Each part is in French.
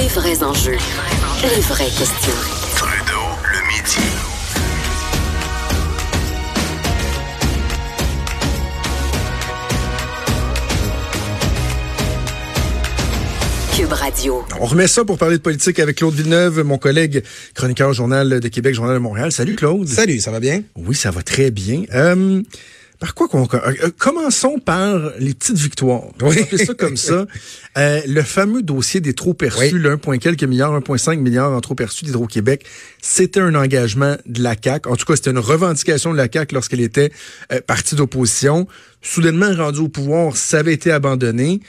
Les vrais enjeux, les vraies questions. Trudeau, le midi. Cube Radio. On remet ça pour parler de politique avec Claude Villeneuve, mon collègue chroniqueur au Journal de Québec, Journal de Montréal. Salut Claude. Salut, ça va bien? Oui, ça va très bien. Euh, par quoi qu'on euh, euh, commençons par les petites victoires. On va appeler ça comme ça. Euh, le fameux dossier des trop perçus, Oui. le 1, quelques milliards, 1,5 milliards en trop perçus d'Hydro-Québec, c'était un engagement de la CAC. En tout cas, c'était une revendication de la CAC lorsqu'elle était euh, partie d'opposition. Soudainement rendue au pouvoir, ça avait été abandonné.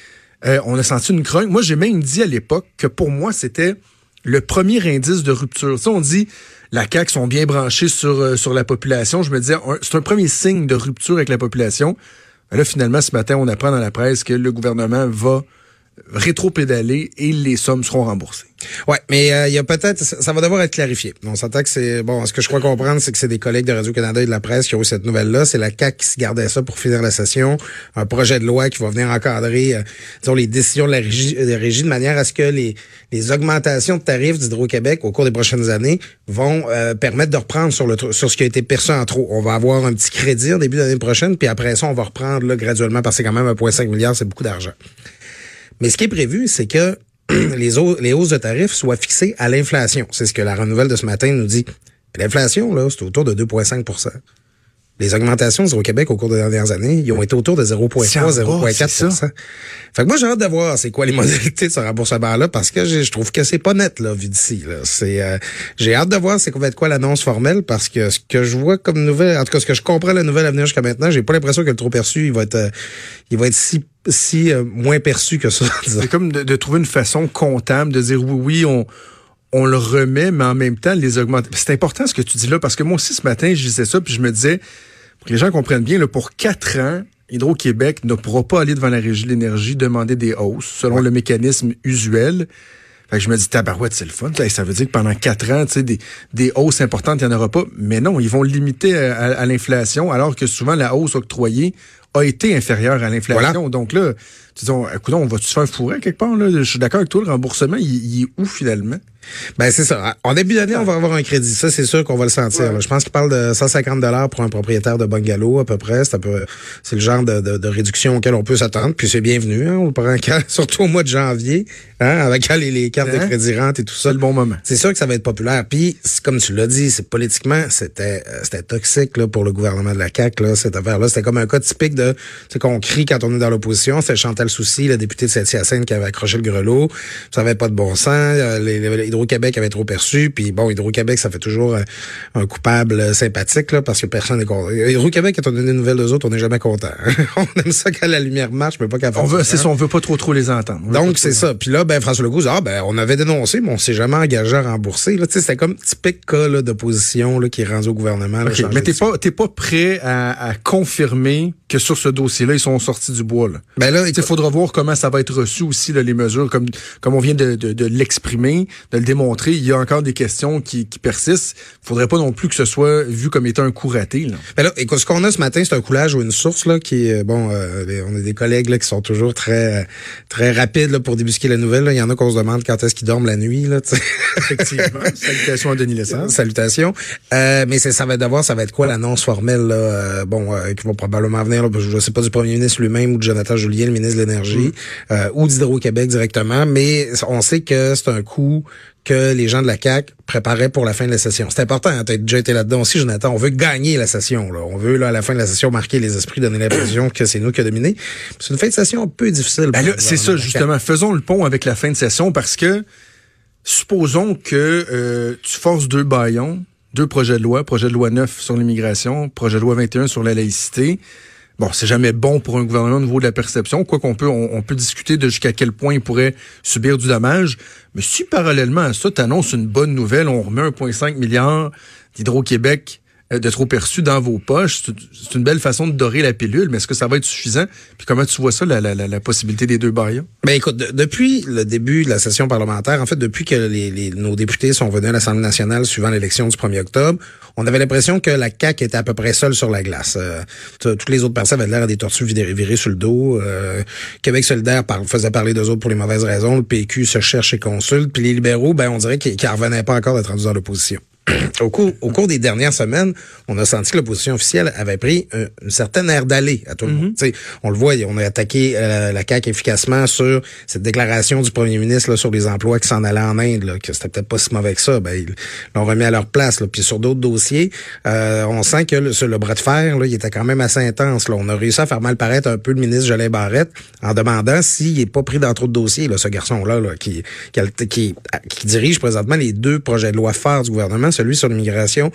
Euh, on a senti une grogne. Moi, j'ai même dit à l'époque que pour moi, c'était le premier indice de rupture. Tu sais, on dit la CAQ sont bien branchés sur, euh, sur la population. Je me disais, c'est un premier signe de rupture avec la population. Ben Là, finalement, ce matin, on apprend dans la presse que le gouvernement va rétro-pédaler et les sommes seront remboursées. Ouais, mais euh, il y a peut-être, ça, va devoir être clarifié. On s'entend que c'est, bon, ce que je crois comprendre, c'est que c'est des collègues de Radio-Canada et de la presse qui ont eu cette nouvelle-là. C'est la CAQ qui se gardait ça pour finir la session. Un projet de loi qui va venir encadrer, euh, disons, les décisions de la régie, régie de manière à ce que les, les augmentations de tarifs d'Hydro-Québec au cours des prochaines années vont euh, permettre de reprendre sur le sur ce qui a été perçu en trop. On va avoir un petit crédit en début d'année prochaine, puis après ça, on va reprendre là, graduellement parce que c'est quand même 1,5 milliard, c'est beaucoup d'argent. Mais ce qui est prévu, c'est que les, au- les hausses de tarifs soient fixées à l'inflation. C'est ce que la renouvelle de ce matin nous dit. L'inflation, là, c'est autour de 2,5% les augmentations au Québec au cours des dernières années, ils ont été autour de 0,3, C'est en bas, c'est 0,4 Fait que moi, j'ai hâte de voir c'est quoi les modalités de ce remboursement-là parce que je trouve que c'est pas net, là, vu d'ici. Là. C'est, euh, j'ai hâte de voir c'est quoi va être quoi l'annonce formelle parce que ce que je vois comme nouvelle, en tout cas, ce que je comprends la nouvelle à venir jusqu'à maintenant, j'ai pas l'impression que le trop perçu, il va être, euh, il va être si, si euh, moins perçu que ça. C'est comme de, de trouver une façon comptable de dire oui, oui, on, on le remet, mais en même temps, les augmenter. C'est important ce que tu dis là, parce que moi aussi, ce matin, je disais ça, puis je me disais, pour que les gens comprennent bien, là, pour quatre ans, Hydro-Québec ne pourra pas aller devant la Régie de l'énergie demander des hausses selon le mécanisme usuel. Fait que je me dis, tabarouette, c'est le fun. Ça, veut dire que pendant quatre ans, tu sais, des, des hausses importantes, il n'y en aura pas. Mais non, ils vont limiter à, à- à l'inflation, alors que souvent la hausse octroyée a été inférieure à l'inflation. Donc là, tu dis, on, écoute, on va-tu se faire fourrer quelque part? Là? Je suis d'accord avec toi, le remboursement, il, il est où finalement? Ben c'est ça. En début d'année, on va avoir un crédit. Ça, c'est sûr qu'on va le sentir. là. Je pense qu'il parle de 150 dollars pour un propriétaire de bungalow à peu près. C'est un peu, c'est le genre de, de, de réduction auquel on peut s'attendre. Puis c'est bienvenu. Hein? On le prend quand, surtout au mois de janvier, hein? avec les, les cartes Hein? de crédit rente et tout ça. C'est le bon moment. C'est sûr que ça va être populaire. Puis, c'est comme tu l'as dit, c'est politiquement, c'était euh, c'était toxique là, pour le gouvernement de la CAQ, là, cette affaire-là. C'était comme un cas typique de c'est qu'on crie quand on est dans l'opposition. C'était Chantal Soucy, la députée de Saint-Hyacinthe, qui avait accroché le grelot. Ça avait pas de bon sens. Euh, les- les- Hydro-Québec avait trop perçu. Puis bon, Hydro-Québec, ça fait toujours euh, un coupable euh, sympathique là, parce que personne n'est content. Hydro-Québec, quand on donne des nouvelles aux autres, on n'est jamais content. on aime ça quand la lumière marche, mais pas quand On veut, c'est ça. on veut pas trop trop les entendre. Donc, c'est ça. Puis là, ben, François Legault ah, ben, on avait dénoncé, mais on s'est jamais engagé à rembourser. Là, c'était comme typique cas, là, d'opposition, là, qui est rendu au gouvernement. là, OK, changer mais t'es pas, t'es pas prêt à, à confirmer que sur ce dossier-là, ils sont sortis du bois. Là. Ben là, Il faudra voir comment ça va être reçu aussi, là, les mesures, comme, comme on vient de, de, de l'exprimer, de le démontrer. Il y a encore des questions qui, qui persistent. Il faudrait pas non plus que ce soit vu comme étant un coup raté. Là. Ben là, écoute, ce qu'on a ce matin, c'est un coulage ou une source là qui est bon. euh, on a des collègues là qui sont toujours très très rapides là, pour débusquer la nouvelle. là. Il y en a qu'on se demande quand est-ce qu'ils dorment la nuit là. Effectivement. Salutations à Denis Lessard. Salutations. Euh, mais ça va être d'abord, ça va être quoi l'annonce formelle là, euh, bon, euh, qui va probablement venir. Là, que je sais pas du premier ministre lui-même ou de Jonathan Julien, le ministre de l'énergie, euh, ou d'Hydro-Québec directement. Mais on sait que c'est un coup que les gens de la CAC préparaient pour la fin de la session. C'est important, hein, tu as déjà été là-dedans aussi, Jonathan. On veut gagner la session. Là. On veut, là, à la fin de la session, marquer les esprits, donner l'impression que c'est nous qui a dominé. C'est une fin de session un peu difficile. Ben c'est ça, justement. Faisons le pont avec la fin de session parce que supposons que euh, tu forces deux baillons, deux projets de loi, projet de loi 9 sur l'immigration, projet de loi 21 sur la laïcité. Bon, c'est jamais bon pour un gouvernement au niveau de la perception, quoi qu'on peut, on, peut discuter de jusqu'à quel point il pourrait subir du dommage. Mais si parallèlement à ça, tu annonces une bonne nouvelle, on remet 1,5 milliard d'Hydro-Québec de trop perçus dans vos poches. C'est- une belle façon de dorer la pilule, mais est-ce que ça va être suffisant? Puis comment tu vois ça, la, la, la, possibilité des deux barrières? Ben écoute, de- depuis le début de la session parlementaire, en fait, depuis que les, nos députés sont venus à l'Assemblée nationale suivant l'élection du 1er octobre, on avait l'impression que la CAQ était à peu près seule sur la glace. Euh, toutes les autres personnes avaient l'air des tortues virées, sur le dos. Euh, Québec solidaire faisait parler d'eux autres pour les mauvaises raisons. Le PQ se cherche et consulte. Puis les libéraux, ben on dirait qu'ils qu'ils revenaient pas encore d'être rendus dans l'opposition. Au cours, au cours des dernières semaines, on a senti que l'opposition officielle avait pris un- une certaine air d'aller à tout le monde. Sais, On le voit, on a attaqué euh, la CAQ efficacement sur cette déclaration du premier ministre là, sur les emplois qui s'en allaient en Inde, là, que c'était peut-être pas si mauvais que ça. Ben, ils l'ont remis à leur place. Là. Puis sur d'autres dossiers, euh, on sent que le, sur le bras de fer, là, il était quand même assez intense. Là. On a réussi à faire mal paraître un peu le ministre Jolin Barrette en demandant s'il n'est pas pris dans trop de dossiers, là, ce garçon-là, là, qui, qui, qui dirige présentement les deux projets de loi phares du gouvernement, celui sur l'immigration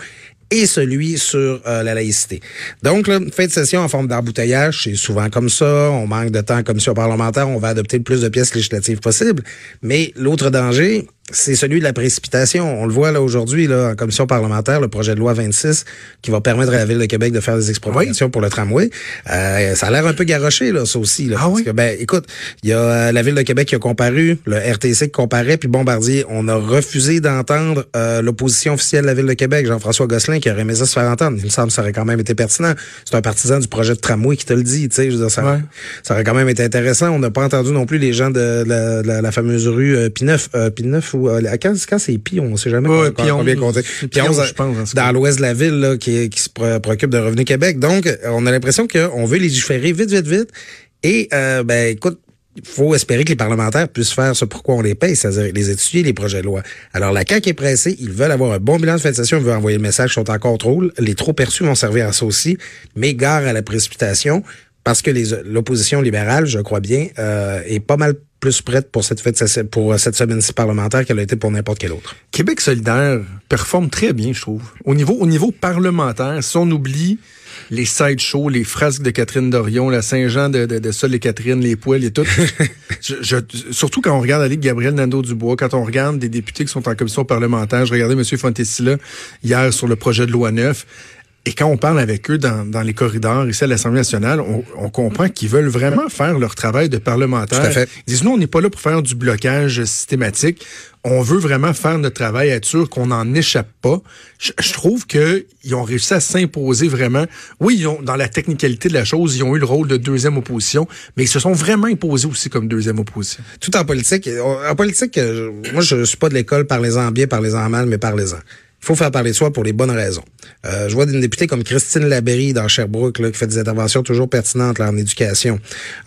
et celui sur euh, la laïcité. Donc, là, fin de session en forme d'embouteillage, c'est souvent comme ça. On manque de temps en commission parlementaire, on va adopter le plus de pièces législatives possible. Mais l'autre danger, c'est celui de la précipitation. On le voit là aujourd'hui là, en commission parlementaire, le projet de loi 26 qui va permettre à la Ville de Québec de faire des expropriations pour le tramway. Euh, ça a l'air un peu garoché, là, ça aussi. Là, Ah parce oui? que, ben, écoute, il y a euh, la Ville de Québec qui a comparu, le RTC qui comparait, puis Bombardier. On a refusé d'entendre euh, l'opposition officielle de la Ville de Québec, Jean-François Gosselin, qui aurait aimé ça se faire entendre. Il me semble que ça aurait quand même été pertinent. C'est un partisan du projet de tramway qui te le dit, tu sais. Je veux dire, ça, ça aurait quand même été intéressant. On n'a pas entendu non plus les gens de la, de la, la fameuse rue euh, P9, euh, P9 ou euh, quand, quand c'est Pi, on sait jamais Ouais, combien- Pion, combien compter. c'est Pion, Pion, euh, je pense, en dans l'ouest de la ville là, qui, qui se préoccupe de Revenu Québec. Donc, on a l'impression qu'on veut légiférer vite, vite, vite. Et euh, ben écoute, il faut espérer que les parlementaires puissent faire ce pourquoi on les paye, c'est-à-dire les étudier, les projets de loi. Alors, la CAQ est pressée, ils veulent avoir un bon bilan de fin de session, ils veulent envoyer le message, ils sont encore trop. Les trop perçus vont servir à ça aussi, mais gare à la précipitation, parce que l'opposition libérale, je crois bien, euh, est pas mal plus prête pour cette, fête, pour cette semaine-ci parlementaire qu'elle a été pour n'importe quelle autre. Québec solidaire performe très bien, je trouve. Au niveau, au niveau parlementaire, si on oublie les side shows, les frasques de Catherine Dorion, la Saint-Jean de, de, de Sol et Catherine, les poêles et tout. je, je- surtout quand on regarde la Ligue Gabriel Nadeau-Dubois, quand on regarde des députés qui sont en commission parlementaire. Je regardais M. Fontesilla hier sur le projet de loi 9. Et quand on parle avec eux dans, dans les corridors ici à l'Assemblée nationale, on, on comprend qu'ils veulent vraiment faire leur travail de parlementaire. Tout à fait. Ils disent, nous, on n'est pas là pour faire du blocage systématique. On veut vraiment faire notre travail, être sûr qu'on n'en échappe pas. Je, je trouve qu'ils ont réussi à s'imposer vraiment. Oui, ils ont, dans la technicalité de la chose, ils ont eu le rôle de deuxième opposition, mais ils se sont vraiment imposés aussi comme deuxième opposition. tout en politique. En politique, euh, moi, je suis pas de l'école, parlez-en bien, parlez-en mal, mais parlez-en. Faut faire parler de soi pour les bonnes raisons. Euh, je vois une députée comme Christine Labéry dans Sherbrooke là, qui fait des interventions toujours pertinentes là, en éducation.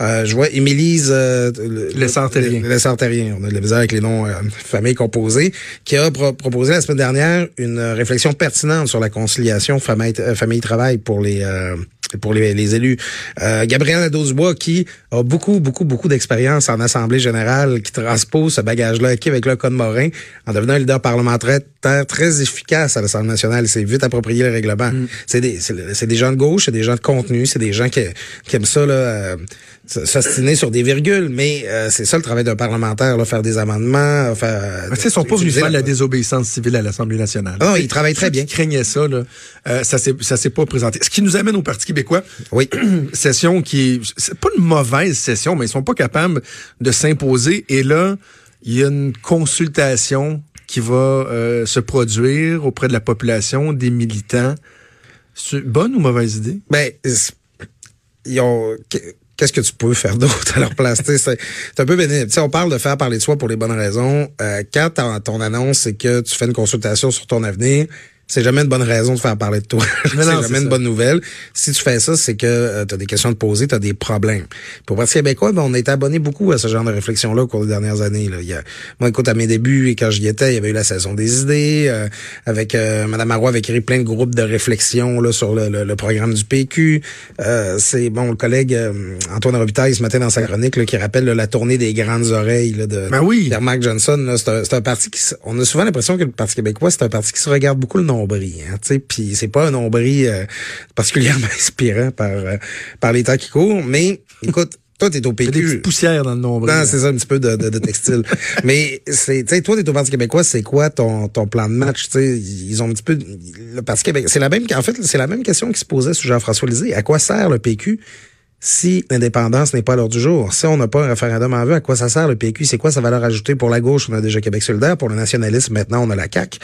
Euh, je vois Émilise euh, le- Lessard-Terrien. le- Lessard-Terrien, on a de la misère avec les noms euh, famille composées, qui a pro- proposé la semaine dernière une réflexion pertinente sur la conciliation famille- euh, famille-travail pour les euh, pour les, les élus. Euh, Gabriel Nadeau-Dubois, qui a beaucoup, beaucoup, beaucoup d'expérience en Assemblée générale, qui transpose ce bagage-là acquis avec le Code Morin, en devenant un leader parlementaire très, très à l'Assemblée nationale. Il s'est vite approprié le règlement. C'est des, c'est c'est des gens de gauche, c'est des gens de contenu, c'est des gens qui, qui aiment ça, là, euh, s'ostiner sur des virgules, mais euh, c'est ça le travail d'un parlementaire, là, faire des amendements, faire... Mais ils sont pas venus faire la- la désobéissance civile à l'Assemblée nationale. Ah non, ils travaillent très bien. qui craignaient ça, là, euh, ça s'est ça s'est pas présenté. Ce qui nous amène au Parti québécois. Oui. session qui est c'est pas une mauvaise session, mais ils sont pas capables de s'imposer. Et là, il y a une consultation qui va euh, se produire auprès de la population, des militants. C'est bonne ou mauvaise idée? Ben, ils ont. qu'est- Qu'est-ce que tu peux faire d'autre à leur place? C'est un peu bénéfique. Tu sais, on parle de faire parler de soi pour les bonnes raisons. Euh, quand ton annonce, c'est que tu fais une consultation sur ton avenir, c'est jamais une bonne raison de faire parler de toi. c'est jamais une ça. bonne nouvelle. Si tu fais ça, c'est que tu as des questions à te poser, tu as des problèmes. Pour Parti québécois, ben, on a été abonné beaucoup à ce genre de réflexion-là au cours des dernières années. Là. Il y a, moi, écoute, à mes débuts, et quand j'y étais, il y avait eu la saison des idées. euh, avec euh, Madame Marois avait créé plein de groupes de réflexion là, sur le, le- le programme du PQ. Euh, c'est bon, le collègue euh, Antoine Robitaille ce matin dans sa chronique là, qui rappelle là, la tournée des grandes oreilles là, de Ben oui. Pierre-Marc Johnson. là. C'est un, un parti qui... On a souvent l'impression que le Parti québécois, c'est un parti qui se regarde beaucoup le nombril. Hein, puis c'est pas un nombril euh, particulièrement inspirant par, euh, par les temps qui courent. Mais écoute, Toi, t'es au des PQ. petites poussières dans le nombril. Non, c'est ça, un petit peu de, de, de textile. Mais c'est, tu sais, toi, t'es au Parti québécois, c'est quoi ton, ton plan de match? Tu ils ont un petit peu, le Parti québécois, c'est la même, en fait, c'est la même question qui se posait sous Jean-François Lisée. À quoi sert le PQ si l'indépendance n'est pas à l'ordre du jour? Si on n'a pas un référendum en vue, à quoi ça sert le PQ? C'est quoi sa valeur ajoutée pour la gauche? On a déjà Québec solidaire. Pour le nationalisme, maintenant, on a la CAQ.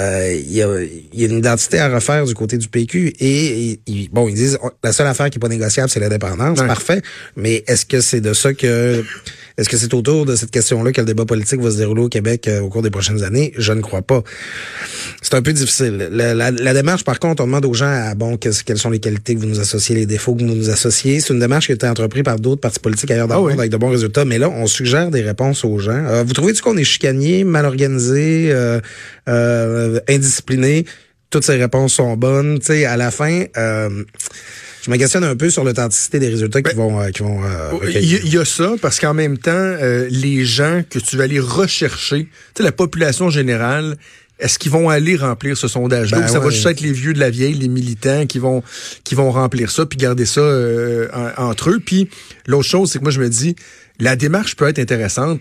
Euh, Il y, a, y a une identité à refaire du côté du PQ et, et- bon ils disent la seule affaire qui est pas négociable c'est l'indépendance. Ouais. parfait. Mais est-ce que c'est de ça que est-ce que c'est autour de cette question-là que le débat politique va se dérouler au Québec euh, au cours des prochaines années? Je ne crois pas. C'est un peu difficile. La, la- la démarche par contre on demande aux gens à, bon qu'est-ce- quelles sont les qualités que vous nous associez les défauts que vous nous associez. C'est une démarche qui a été entreprise par d'autres partis politiques ailleurs dans Ah le oui. monde avec de bons résultats. Mais là on suggère des réponses aux gens. Euh, vous trouvez-tu qu'on est chicanier mal organisé euh, euh, indiscipliné toutes ces réponses sont bonnes. Tu sais, à la fin, euh, je me questionne un peu sur l'authenticité des résultats qui vont, euh, qui vont euh, Il y, il y a ça, parce qu'en même temps, les gens que tu vas aller rechercher, tu sais, la population générale, est-ce qu'ils vont aller remplir ce sondage-là? Ben ou ça va juste être les vieux de la vieille, les militants qui vont qui vont remplir ça puis garder ça euh, en- entre eux. Puis l'autre chose, c'est que moi je me dis, la démarche peut être intéressante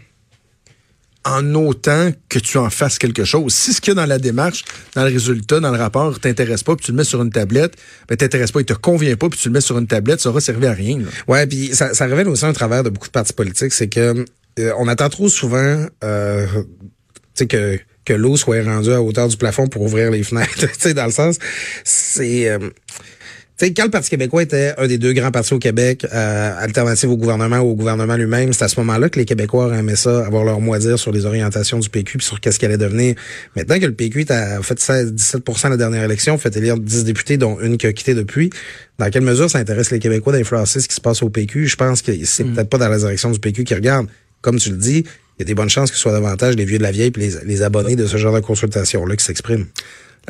en autant que tu en fasses quelque chose. Si ce qu'il y a dans la démarche, dans le résultat, dans le rapport, t'intéresse pas, puis tu le mets sur une tablette, ben t'intéresse pas, il te convient pas, puis tu le mets sur une tablette, ça aura servi à rien. là. Ouais, puis ça, ça révèle aussi un travers de beaucoup de partis politiques, c'est que euh, on attend trop souvent, euh, tu sais que que l'eau soit rendue à hauteur du plafond pour ouvrir les fenêtres. tu sais, dans le sens, c'est euh, sais, quand le Parti québécois était un des deux grands partis au Québec, euh, alternative au gouvernement ou au gouvernement lui-même, c'est à ce moment-là que les Québécois aimaient ça, avoir leur mot à dire sur les orientations du PQ puis sur qu'est-ce qu'elle allait devenir. Maintenant que le PQ a fait 16, 17 à la dernière élection, fait élire 10 députés, dont une qui a quitté depuis, dans quelle mesure ça intéresse les Québécois d'influencer ce qui se passe au PQ? Je pense que c'est peut-être pas dans la direction du PQ qui regarde. Comme tu le dis, il y a des bonnes chances que ce soit davantage les vieux de la vieille puis les, les abonnés de ce genre de consultation-là qui s'expriment.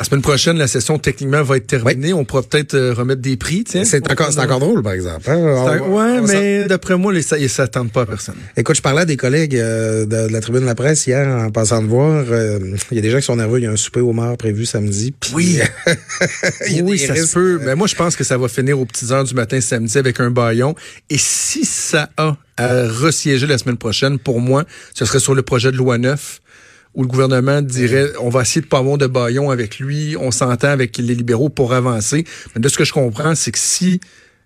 La semaine prochaine, la session techniquement va être terminée. On pourra peut-être euh, remettre des prix. C'est encore, c'est encore drôle, par exemple. hein? Un- ouais, on mais d'après moi, les, ça, ils s'attendent pas à personne. Écoute, je parlais à des collègues euh, de, de la tribune de la presse hier en passant de voir. euh, Il y a des gens qui sont nerveux. Il y a un souper au mort prévu samedi. Oui. oui, ça risques. se peut. Mais moi, je pense que ça va finir aux petites heures du matin samedi avec un baillon. Et si ça a à resiéger la semaine prochaine, pour moi, ce serait sur le projet de loi 9 où le gouvernement dirait on va essayer de pas avoir de baillon avec lui, on s'entend avec les libéraux pour avancer. Mais de ce que je comprends, c'est que si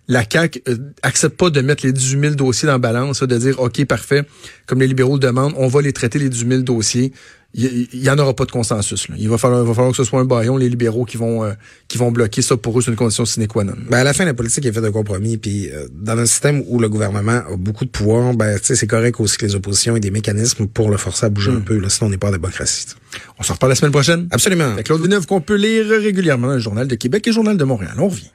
la CAQ euh, accepte pas de mettre les 18 000 dossiers dans la balance, de dire OK, parfait, comme les libéraux le demandent, on va les traiter les 18 000 dossiers. Il y, en aura pas de consensus. Là. Il va falloir, il va falloir que ce soit un baillon, les libéraux qui vont euh, qui vont bloquer ça pour eux, c'est une condition sine qua non. Ben à la fin, la politique est faite de compromis. Puis euh, dans un système où le gouvernement a beaucoup de pouvoir, ben tu sais, c'est correct aussi que les oppositions aient des mécanismes pour le forcer à bouger un peu. Là, sinon, on n'est pas en démocratie. On se reparle la semaine prochaine. Absolument. Avec Claude Villeneuve qu'on peut lire régulièrement dans le Journal de Québec et le Journal de Montréal. On revient.